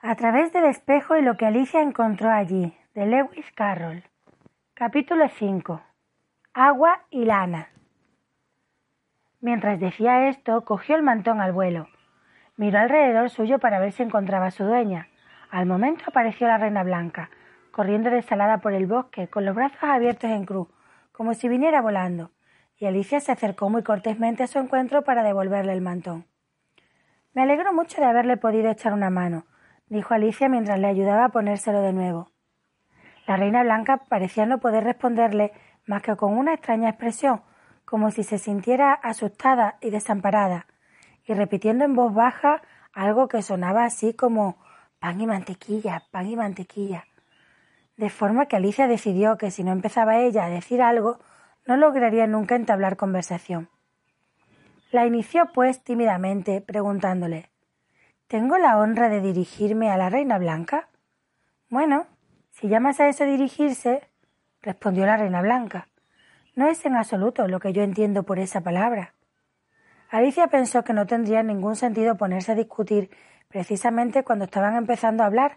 A través del espejo y lo que Alicia encontró allí, de Lewis Carroll. Capítulo 5. Agua y lana. Mientras decía esto, cogió el mantón al vuelo. Miró alrededor suyo para ver si encontraba a su dueña. Al momento apareció la reina blanca, corriendo desalada por el bosque, con los brazos abiertos en cruz, como si viniera volando, y Alicia se acercó muy cortésmente a su encuentro para devolverle el mantón. Me alegro mucho de haberle podido echar una mano, dijo Alicia mientras le ayudaba a ponérselo de nuevo. La reina blanca parecía no poder responderle más que con una extraña expresión, como si se sintiera asustada y desamparada, y repitiendo en voz baja algo que sonaba así como pan y mantequilla, pan y mantequilla. De forma que Alicia decidió que si no empezaba ella a decir algo, no lograría nunca entablar conversación. La inició, pues, tímidamente, preguntándole ¿Tengo la honra de dirigirme a la Reina Blanca? Bueno, si llamas a eso dirigirse, respondió la Reina Blanca. No es en absoluto lo que yo entiendo por esa palabra. Alicia pensó que no tendría ningún sentido ponerse a discutir precisamente cuando estaban empezando a hablar,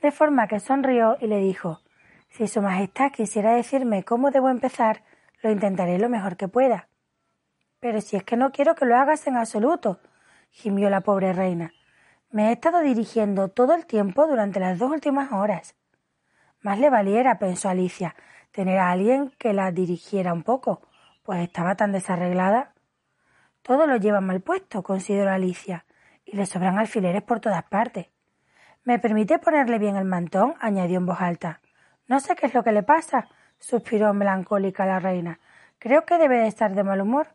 de forma que sonrió y le dijo Si Su Majestad quisiera decirme cómo debo empezar, lo intentaré lo mejor que pueda. Pero si es que no quiero que lo hagas en absoluto, gimió la pobre reina. Me he estado dirigiendo todo el tiempo durante las dos últimas horas. Más le valiera, pensó Alicia, tener a alguien que la dirigiera un poco, pues estaba tan desarreglada. Todo lo lleva mal puesto, consideró Alicia, y le sobran alfileres por todas partes. ¿Me permite ponerle bien el mantón? añadió en voz alta. No sé qué es lo que le pasa, suspiró melancólica la reina. Creo que debe de estar de mal humor.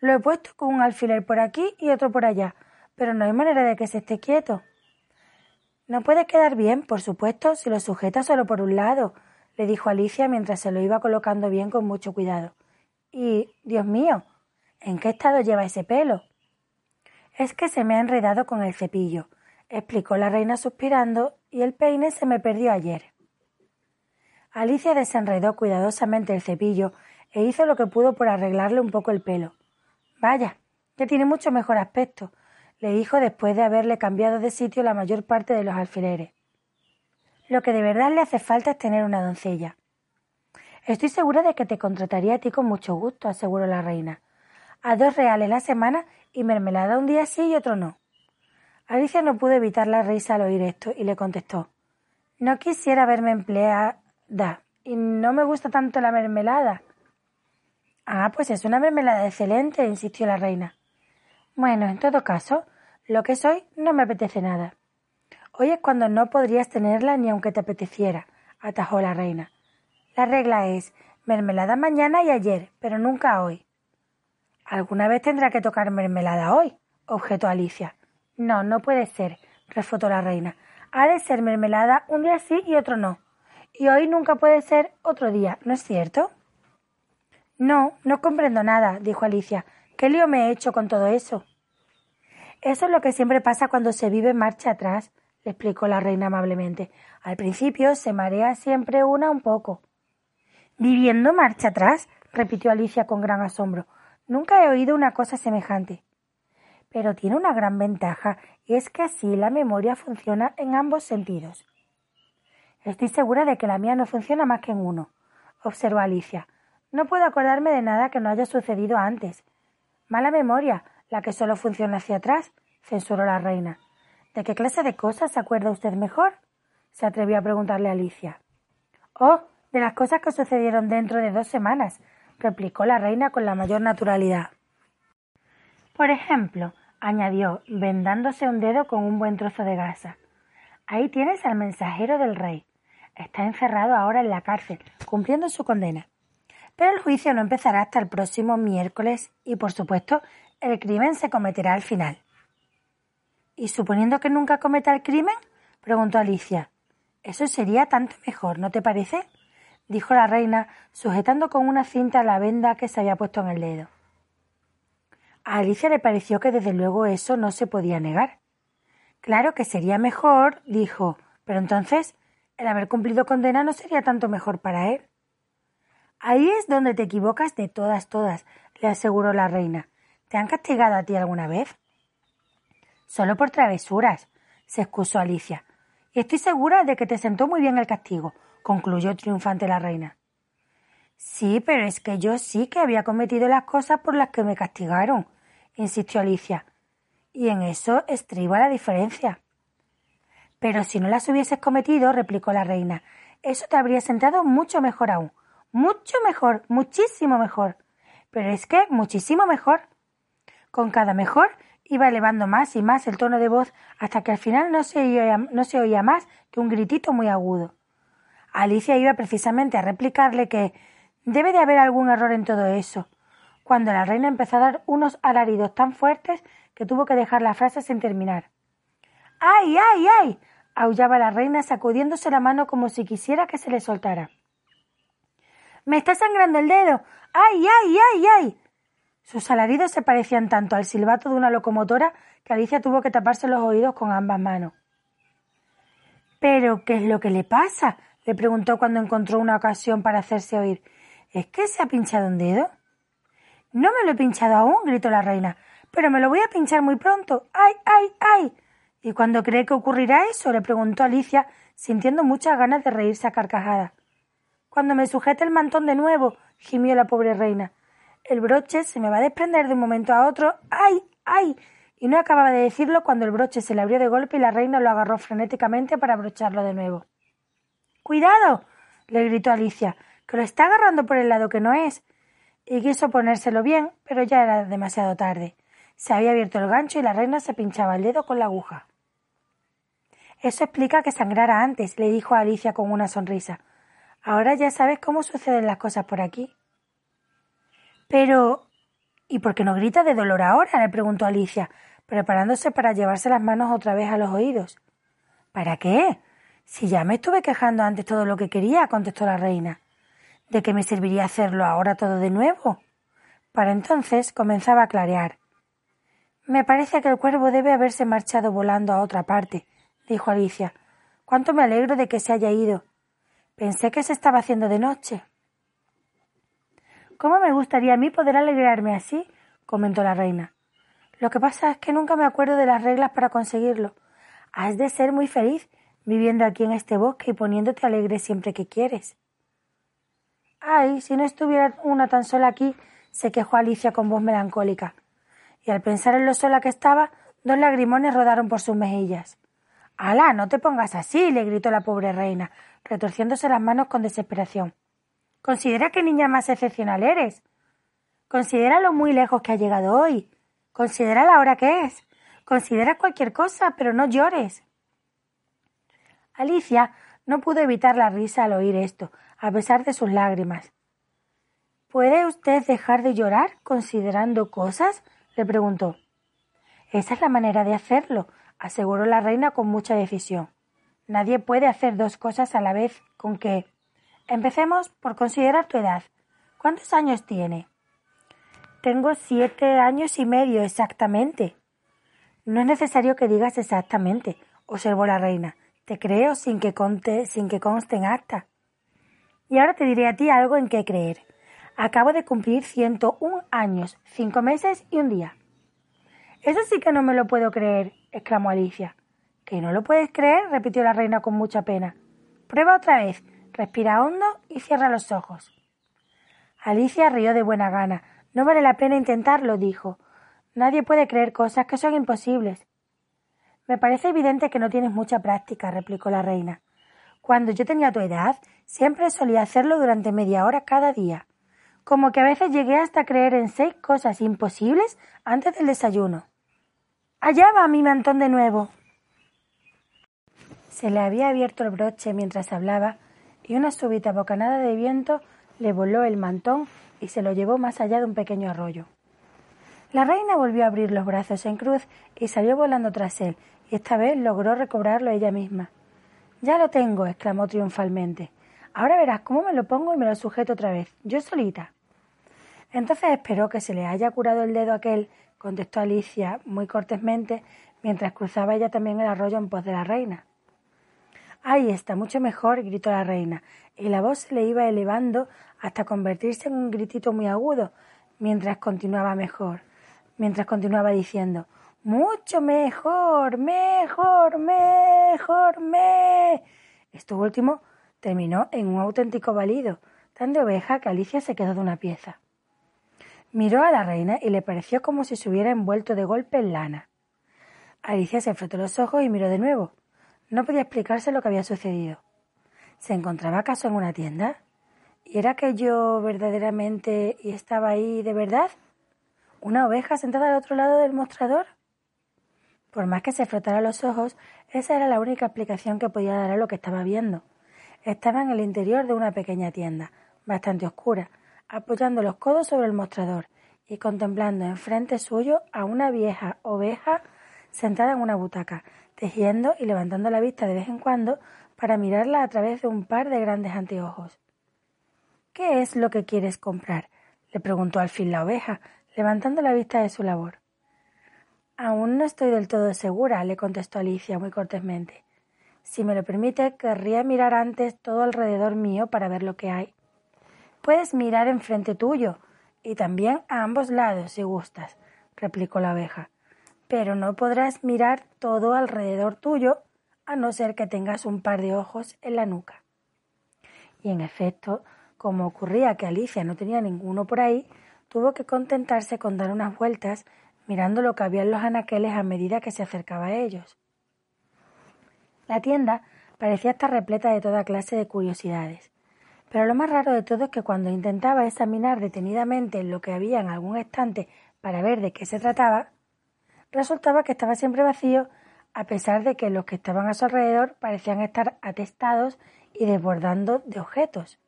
Lo he puesto con un alfiler por aquí y otro por allá, pero no hay manera de que se esté quieto. No puede quedar bien, por supuesto, si lo sujeta solo por un lado, le dijo Alicia mientras se lo iba colocando bien con mucho cuidado. Y, Dios mío, ¿en qué estado lleva ese pelo? Es que se me ha enredado con el cepillo, explicó la reina suspirando, y el peine se me perdió ayer. Alicia desenredó cuidadosamente el cepillo e hizo lo que pudo por arreglarle un poco el pelo. Vaya, que tiene mucho mejor aspecto, le dijo después de haberle cambiado de sitio la mayor parte de los alfileres. Lo que de verdad le hace falta es tener una doncella. Estoy segura de que te contrataría a ti con mucho gusto, aseguró la reina. A dos reales la semana y mermelada un día sí y otro no. Alicia no pudo evitar la risa al oír esto y le contestó No quisiera verme empleada y no me gusta tanto la mermelada. Ah, pues es una mermelada excelente, insistió la reina. Bueno, en todo caso, lo que soy no me apetece nada. Hoy es cuando no podrías tenerla ni aunque te apeteciera, atajó la reina. La regla es mermelada mañana y ayer, pero nunca hoy. Alguna vez tendrá que tocar mermelada hoy, objetó Alicia. No, no puede ser, refutó la reina. Ha de ser mermelada un día sí y otro no. Y hoy nunca puede ser otro día, ¿no es cierto? No, no comprendo nada, dijo Alicia. ¿Qué lío me he hecho con todo eso? Eso es lo que siempre pasa cuando se vive marcha atrás, le explicó la reina amablemente. Al principio se marea siempre una un poco. ¿Viviendo marcha atrás? repitió Alicia con gran asombro. Nunca he oído una cosa semejante. Pero tiene una gran ventaja, y es que así la memoria funciona en ambos sentidos. Estoy segura de que la mía no funciona más que en uno, observó Alicia. No puedo acordarme de nada que no haya sucedido antes. Mala memoria, la que solo funciona hacia atrás, censuró la reina. ¿De qué clase de cosas se acuerda usted mejor? se atrevió a preguntarle Alicia. Oh, de las cosas que sucedieron dentro de dos semanas, replicó la reina con la mayor naturalidad. Por ejemplo, añadió, vendándose un dedo con un buen trozo de gasa. Ahí tienes al mensajero del rey. Está encerrado ahora en la cárcel, cumpliendo su condena. Pero el juicio no empezará hasta el próximo miércoles y, por supuesto, el crimen se cometerá al final. ¿Y suponiendo que nunca cometa el crimen? preguntó Alicia. Eso sería tanto mejor, ¿no te parece? dijo la reina, sujetando con una cinta la venda que se había puesto en el dedo. A Alicia le pareció que desde luego eso no se podía negar. Claro que sería mejor, dijo, pero entonces el haber cumplido condena no sería tanto mejor para él. Ahí es donde te equivocas de todas, todas, le aseguró la reina. ¿Te han castigado a ti alguna vez? Solo por travesuras, se excusó Alicia. Y estoy segura de que te sentó muy bien el castigo, concluyó triunfante la reina. Sí, pero es que yo sí que había cometido las cosas por las que me castigaron, insistió Alicia. Y en eso estriba la diferencia. Pero si no las hubieses cometido, replicó la reina, eso te habría sentado mucho mejor aún. Mucho mejor, muchísimo mejor. Pero es que muchísimo mejor. Con cada mejor iba elevando más y más el tono de voz hasta que al final no se oía, no se oía más que un gritito muy agudo. Alicia iba precisamente a replicarle que debe de haber algún error en todo eso, cuando la reina empezó a dar unos alaridos tan fuertes que tuvo que dejar la frase sin terminar. ¡Ay, ay, ay! aullaba la reina sacudiéndose la mano como si quisiera que se le soltara. Me está sangrando el dedo. ¡Ay, ay, ay, ay! Sus alaridos se parecían tanto al silbato de una locomotora que Alicia tuvo que taparse los oídos con ambas manos. ¿Pero qué es lo que le pasa? le preguntó cuando encontró una ocasión para hacerse oír. ¿Es que se ha pinchado un dedo? No me lo he pinchado aún, gritó la reina, pero me lo voy a pinchar muy pronto. ¡Ay, ay, ay! ¿Y cuándo cree que ocurrirá eso? le preguntó Alicia, sintiendo muchas ganas de reírse a carcajadas. Cuando me sujete el mantón de nuevo, gimió la pobre reina. El broche se me va a desprender de un momento a otro. ¡Ay! ¡ay! Y no acababa de decirlo cuando el broche se le abrió de golpe y la reina lo agarró frenéticamente para abrocharlo de nuevo. Cuidado. le gritó Alicia, que lo está agarrando por el lado que no es. Y quiso ponérselo bien, pero ya era demasiado tarde. Se había abierto el gancho y la reina se pinchaba el dedo con la aguja. Eso explica que sangrara antes, le dijo a Alicia con una sonrisa. Ahora ya sabes cómo suceden las cosas por aquí. Pero. ¿Y por qué no grita de dolor ahora? le preguntó Alicia, preparándose para llevarse las manos otra vez a los oídos. ¿Para qué? Si ya me estuve quejando antes todo lo que quería, contestó la reina. ¿De qué me serviría hacerlo ahora todo de nuevo? Para entonces comenzaba a clarear. Me parece que el cuervo debe haberse marchado volando a otra parte, dijo Alicia. Cuánto me alegro de que se haya ido. Pensé que se estaba haciendo de noche. ¿Cómo me gustaría a mí poder alegrarme así? comentó la reina. Lo que pasa es que nunca me acuerdo de las reglas para conseguirlo. Has de ser muy feliz viviendo aquí en este bosque y poniéndote alegre siempre que quieres. Ay, si no estuviera una tan sola aquí, se quejó Alicia con voz melancólica. Y al pensar en lo sola que estaba, dos lagrimones rodaron por sus mejillas. Alá, no te pongas así, le gritó la pobre reina, retorciéndose las manos con desesperación. Considera qué niña más excepcional eres. Considera lo muy lejos que ha llegado hoy. Considera la hora que es. Considera cualquier cosa, pero no llores. Alicia no pudo evitar la risa al oír esto, a pesar de sus lágrimas. ¿Puede usted dejar de llorar considerando cosas? le preguntó. Esa es la manera de hacerlo, aseguró la reina con mucha decisión. Nadie puede hacer dos cosas a la vez con que. Empecemos por considerar tu edad. ¿Cuántos años tiene? Tengo siete años y medio exactamente. No es necesario que digas exactamente, observó la reina. Te creo sin que conte, sin que conste en acta. Y ahora te diré a ti algo en qué creer. Acabo de cumplir ciento un años, cinco meses y un día. Eso sí que no me lo puedo creer, exclamó Alicia. ¿Que no lo puedes creer? repitió la reina con mucha pena. Prueba otra vez, respira hondo y cierra los ojos. Alicia rió de buena gana. No vale la pena intentarlo, dijo. Nadie puede creer cosas que son imposibles. Me parece evidente que no tienes mucha práctica, replicó la reina. Cuando yo tenía tu edad, siempre solía hacerlo durante media hora cada día. Como que a veces llegué hasta creer en seis cosas imposibles antes del desayuno. Allá va mi mantón de nuevo. Se le había abierto el broche mientras hablaba y una súbita bocanada de viento le voló el mantón y se lo llevó más allá de un pequeño arroyo. La reina volvió a abrir los brazos en cruz y salió volando tras él, y esta vez logró recobrarlo ella misma. Ya lo tengo, exclamó triunfalmente. Ahora verás cómo me lo pongo y me lo sujeto otra vez, yo solita. Entonces esperó que se le haya curado el dedo aquel, contestó Alicia muy cortésmente, mientras cruzaba ella también el arroyo en pos de la reina. Ahí está, mucho mejor, gritó la reina, y la voz se le iba elevando hasta convertirse en un gritito muy agudo, mientras continuaba mejor, mientras continuaba diciendo mucho mejor, mejor, mejor, me. Esto último terminó en un auténtico balido, tan de oveja que Alicia se quedó de una pieza. Miró a la reina y le pareció como si se hubiera envuelto de golpe en lana. Alicia se frotó los ojos y miró de nuevo. No podía explicarse lo que había sucedido. ¿Se encontraba acaso en una tienda? ¿Y era que yo verdaderamente y estaba ahí de verdad? ¿Una oveja sentada al otro lado del mostrador? Por más que se frotara los ojos, esa era la única explicación que podía dar a lo que estaba viendo. Estaba en el interior de una pequeña tienda, bastante oscura, apoyando los codos sobre el mostrador y contemplando enfrente suyo a una vieja oveja sentada en una butaca, tejiendo y levantando la vista de vez en cuando para mirarla a través de un par de grandes anteojos. ¿Qué es lo que quieres comprar? le preguntó al fin la oveja, levantando la vista de su labor. Aún no estoy del todo segura, le contestó Alicia muy cortésmente. Si me lo permite, querría mirar antes todo alrededor mío para ver lo que hay. Puedes mirar enfrente tuyo y también a ambos lados si gustas, replicó la oveja pero no podrás mirar todo alrededor tuyo a no ser que tengas un par de ojos en la nuca. Y en efecto, como ocurría que Alicia no tenía ninguno por ahí, tuvo que contentarse con dar unas vueltas mirando lo que había en los anaqueles a medida que se acercaba a ellos. La tienda parecía estar repleta de toda clase de curiosidades. Pero lo más raro de todo es que cuando intentaba examinar detenidamente lo que había en algún estante para ver de qué se trataba, resultaba que estaba siempre vacío, a pesar de que los que estaban a su alrededor parecían estar atestados y desbordando de objetos.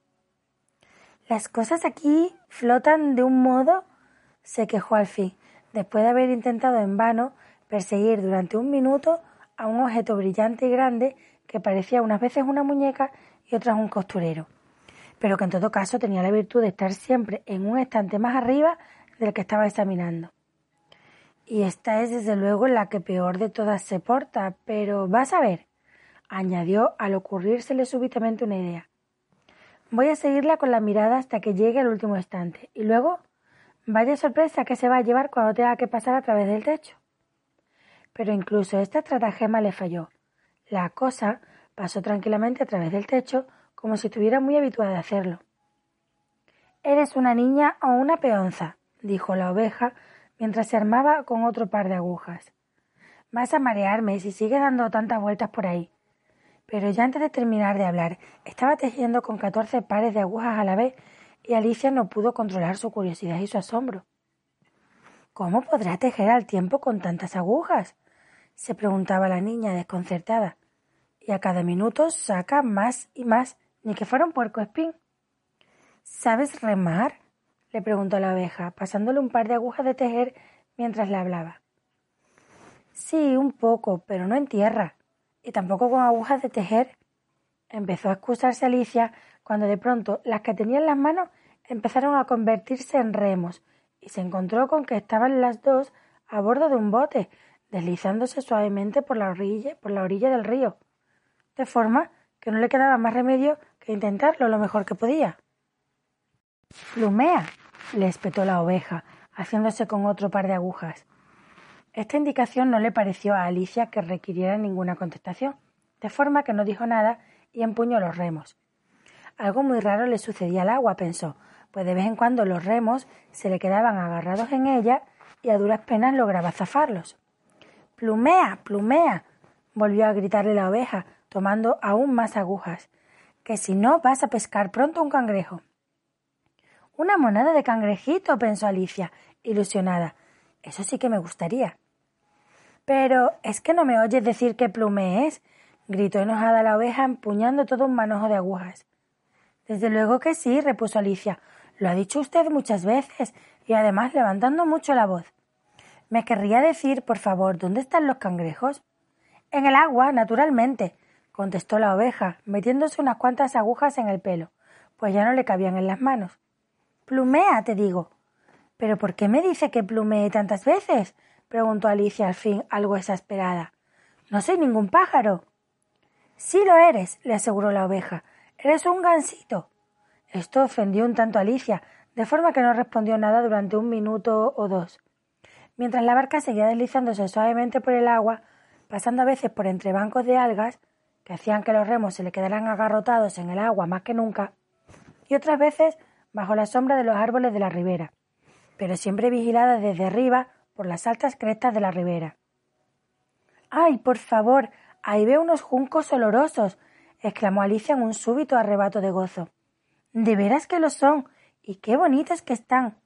Las cosas aquí flotan de un modo, se quejó al fin, después de haber intentado en vano perseguir durante un minuto a un objeto brillante y grande que parecía unas veces una muñeca y otras un costurero, pero que en todo caso tenía la virtud de estar siempre en un estante más arriba del que estaba examinando. Y esta es desde luego la que peor de todas se porta, pero vas a ver, añadió al ocurrírsele súbitamente una idea. Voy a seguirla con la mirada hasta que llegue al último instante, y luego vaya sorpresa que se va a llevar cuando tenga que pasar a través del techo. Pero incluso esta estratagema le falló. La cosa pasó tranquilamente a través del techo como si estuviera muy habituada a hacerlo. Eres una niña o una peonza, dijo la oveja, mientras se armaba con otro par de agujas. Vas a marearme si sigues dando tantas vueltas por ahí. Pero ya antes de terminar de hablar, estaba tejiendo con catorce pares de agujas a la vez y Alicia no pudo controlar su curiosidad y su asombro. ¿Cómo podrá tejer al tiempo con tantas agujas? se preguntaba la niña desconcertada. Y a cada minuto saca más y más, ni que fuera un puerco espín. ¿Sabes remar? Le preguntó la abeja, pasándole un par de agujas de tejer mientras le hablaba. Sí, un poco, pero no en tierra, y tampoco con agujas de tejer. Empezó a excusarse Alicia cuando de pronto las que tenía en las manos empezaron a convertirse en remos, y se encontró con que estaban las dos a bordo de un bote, deslizándose suavemente por la orilla, por la orilla del río, de forma que no le quedaba más remedio que intentarlo lo mejor que podía. Plumea, le espetó la oveja, haciéndose con otro par de agujas. Esta indicación no le pareció a Alicia que requiriera ninguna contestación, de forma que no dijo nada y empuñó los remos. Algo muy raro le sucedía al agua, pensó, pues de vez en cuando los remos se le quedaban agarrados en ella y a duras penas lograba zafarlos. Plumea, plumea, volvió a gritarle la oveja, tomando aún más agujas, que si no vas a pescar pronto un cangrejo. Una moneda de cangrejito, pensó Alicia, ilusionada. Eso sí que me gustaría. Pero es que no me oyes decir qué plume es, gritó enojada la oveja empuñando todo un manojo de agujas. Desde luego que sí, repuso Alicia. Lo ha dicho usted muchas veces, y además levantando mucho la voz. ¿Me querría decir, por favor, dónde están los cangrejos? En el agua, naturalmente, contestó la oveja, metiéndose unas cuantas agujas en el pelo, pues ya no le cabían en las manos. Plumea, te digo. ¿Pero por qué me dice que plumee tantas veces? preguntó Alicia al fin, algo exasperada. No soy ningún pájaro. Sí lo eres, le aseguró la oveja. Eres un gansito. Esto ofendió un tanto a Alicia, de forma que no respondió nada durante un minuto o dos. Mientras la barca seguía deslizándose suavemente por el agua, pasando a veces por entre bancos de algas, que hacían que los remos se le quedaran agarrotados en el agua más que nunca, y otras veces bajo la sombra de los árboles de la ribera, pero siempre vigilada desde arriba por las altas crestas de la ribera. ¡Ay, por favor! Ahí veo unos juncos olorosos. exclamó Alicia en un súbito arrebato de gozo. De veras que lo son. y qué bonitos que están.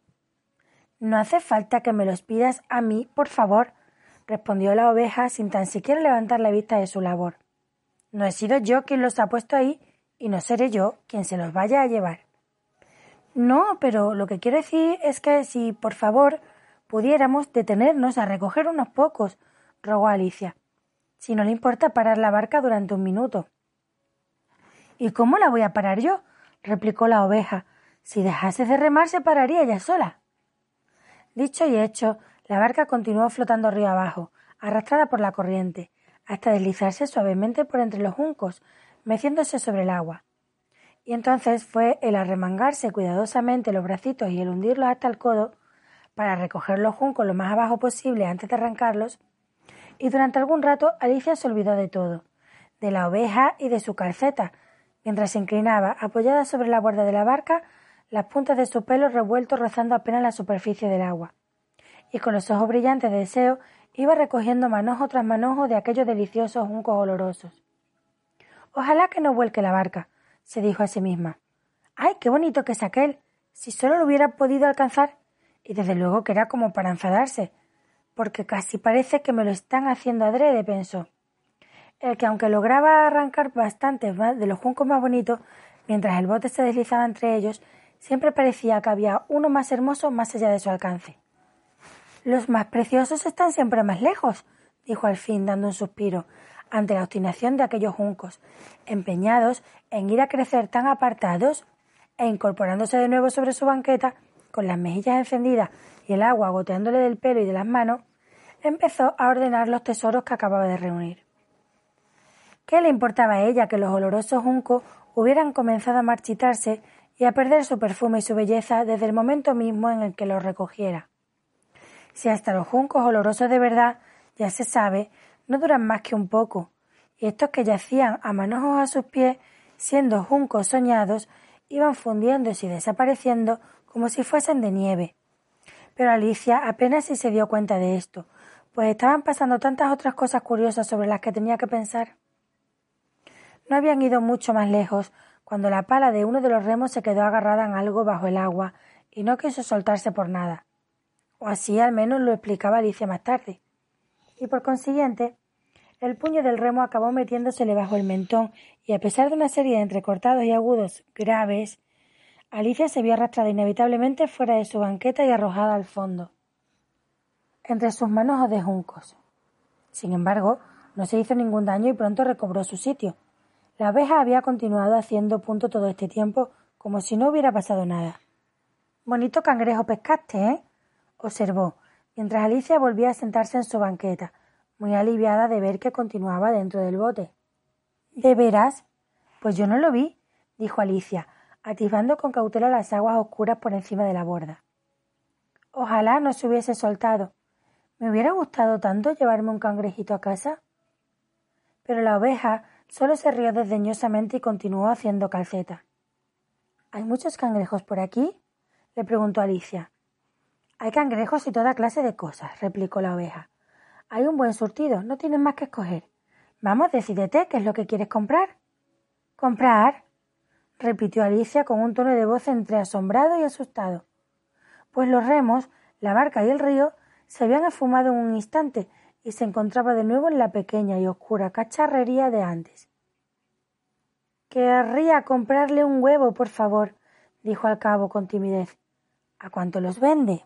No hace falta que me los pidas a mí, por favor, respondió la oveja sin tan siquiera levantar la vista de su labor. No he sido yo quien los ha puesto ahí y no seré yo quien se los vaya a llevar. No, pero lo que quiero decir es que si, por favor, pudiéramos detenernos a recoger unos pocos, rogó Alicia. Si no le importa parar la barca durante un minuto. ¿Y cómo la voy a parar yo? replicó la oveja. Si dejase de remar se pararía ella sola. Dicho y hecho, la barca continuó flotando río abajo, arrastrada por la corriente, hasta deslizarse suavemente por entre los juncos, meciéndose sobre el agua. Y entonces fue el arremangarse cuidadosamente los bracitos y el hundirlos hasta el codo, para recoger los juncos lo más abajo posible antes de arrancarlos, y durante algún rato Alicia se olvidó de todo, de la oveja y de su calceta, mientras se inclinaba, apoyada sobre la borda de la barca, las puntas de su pelo revueltos rozando apenas la superficie del agua. Y con los ojos brillantes de deseo iba recogiendo manojo tras manojo de aquellos deliciosos juncos olorosos. Ojalá que no vuelque la barca, se dijo a sí misma. ¡Ay, qué bonito que es aquel! Si solo lo hubiera podido alcanzar. Y desde luego que era como para enfadarse, porque casi parece que me lo están haciendo adrede, pensó. El que aunque lograba arrancar bastantes de los juncos más bonitos, mientras el bote se deslizaba entre ellos, Siempre parecía que había uno más hermoso más allá de su alcance. Los más preciosos están siempre más lejos, dijo al fin, dando un suspiro, ante la obstinación de aquellos juncos, empeñados en ir a crecer tan apartados e incorporándose de nuevo sobre su banqueta, con las mejillas encendidas y el agua goteándole del pelo y de las manos, empezó a ordenar los tesoros que acababa de reunir. ¿Qué le importaba a ella que los olorosos juncos hubieran comenzado a marchitarse y a perder su perfume y su belleza desde el momento mismo en el que los recogiera. Si hasta los juncos olorosos de verdad, ya se sabe, no duran más que un poco, y estos que yacían a manojos a sus pies, siendo juncos soñados, iban fundiéndose y desapareciendo como si fuesen de nieve. Pero Alicia apenas si se dio cuenta de esto, pues estaban pasando tantas otras cosas curiosas sobre las que tenía que pensar. No habían ido mucho más lejos cuando la pala de uno de los remos se quedó agarrada en algo bajo el agua y no quiso soltarse por nada. O así al menos lo explicaba Alicia más tarde. Y por consiguiente, el puño del remo acabó metiéndosele bajo el mentón y a pesar de una serie de entrecortados y agudos graves, Alicia se vio arrastrada inevitablemente fuera de su banqueta y arrojada al fondo, entre sus manos de juncos. Sin embargo, no se hizo ningún daño y pronto recobró su sitio, la abeja había continuado haciendo punto todo este tiempo como si no hubiera pasado nada. Bonito cangrejo pescaste, ¿eh? observó, mientras Alicia volvía a sentarse en su banqueta, muy aliviada de ver que continuaba dentro del bote. ¿De veras? Pues yo no lo vi, dijo Alicia, atisbando con cautela las aguas oscuras por encima de la borda. Ojalá no se hubiese soltado. Me hubiera gustado tanto llevarme un cangrejito a casa. Pero la oveja Solo se rió desdeñosamente y continuó haciendo calceta. ¿Hay muchos cangrejos por aquí? le preguntó Alicia. Hay cangrejos y toda clase de cosas, replicó la oveja. Hay un buen surtido, no tienes más que escoger. Vamos, decídete, ¿qué es lo que quieres comprar? ¿Comprar? repitió Alicia con un tono de voz entre asombrado y asustado. Pues los remos, la barca y el río se habían esfumado en un instante y se encontraba de nuevo en la pequeña y oscura cacharrería de antes. Querría comprarle un huevo, por favor, dijo al cabo con timidez. ¿A cuánto los vende?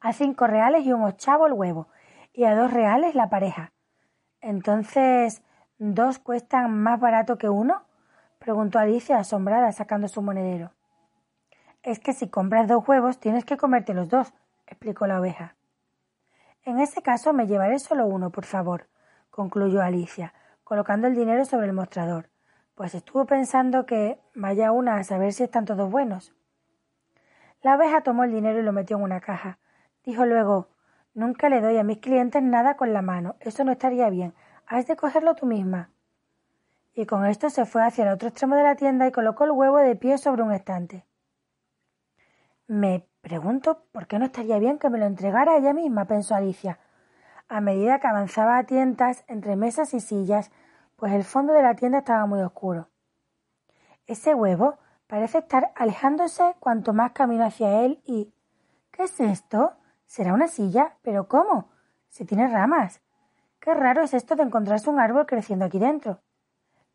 A cinco reales y un ochavo el huevo, y a dos reales la pareja. Entonces, ¿dos cuestan más barato que uno? preguntó Alicia asombrada sacando su monedero. Es que si compras dos huevos tienes que comerte los dos, explicó la oveja. En ese caso me llevaré solo uno, por favor, concluyó Alicia, colocando el dinero sobre el mostrador, pues estuvo pensando que vaya una a saber si están todos buenos. La oveja tomó el dinero y lo metió en una caja. Dijo luego Nunca le doy a mis clientes nada con la mano. Eso no estaría bien. Has de cogerlo tú misma. Y con esto se fue hacia el otro extremo de la tienda y colocó el huevo de pie sobre un estante. Me pregunto por qué no estaría bien que me lo entregara ella misma, pensó Alicia, a medida que avanzaba a tientas entre mesas y sillas, pues el fondo de la tienda estaba muy oscuro. Ese huevo parece estar alejándose cuanto más camino hacia él y. ¿Qué es esto? ¿Será una silla? ¿Pero cómo? Si tiene ramas. Qué raro es esto de encontrarse un árbol creciendo aquí dentro.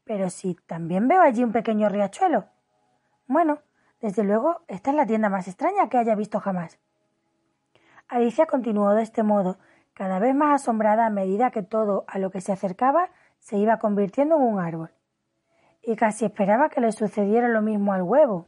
Pero si también veo allí un pequeño riachuelo. Bueno, desde luego, esta es la tienda más extraña que haya visto jamás. Alicia continuó de este modo, cada vez más asombrada a medida que todo a lo que se acercaba se iba convirtiendo en un árbol. Y casi esperaba que le sucediera lo mismo al huevo.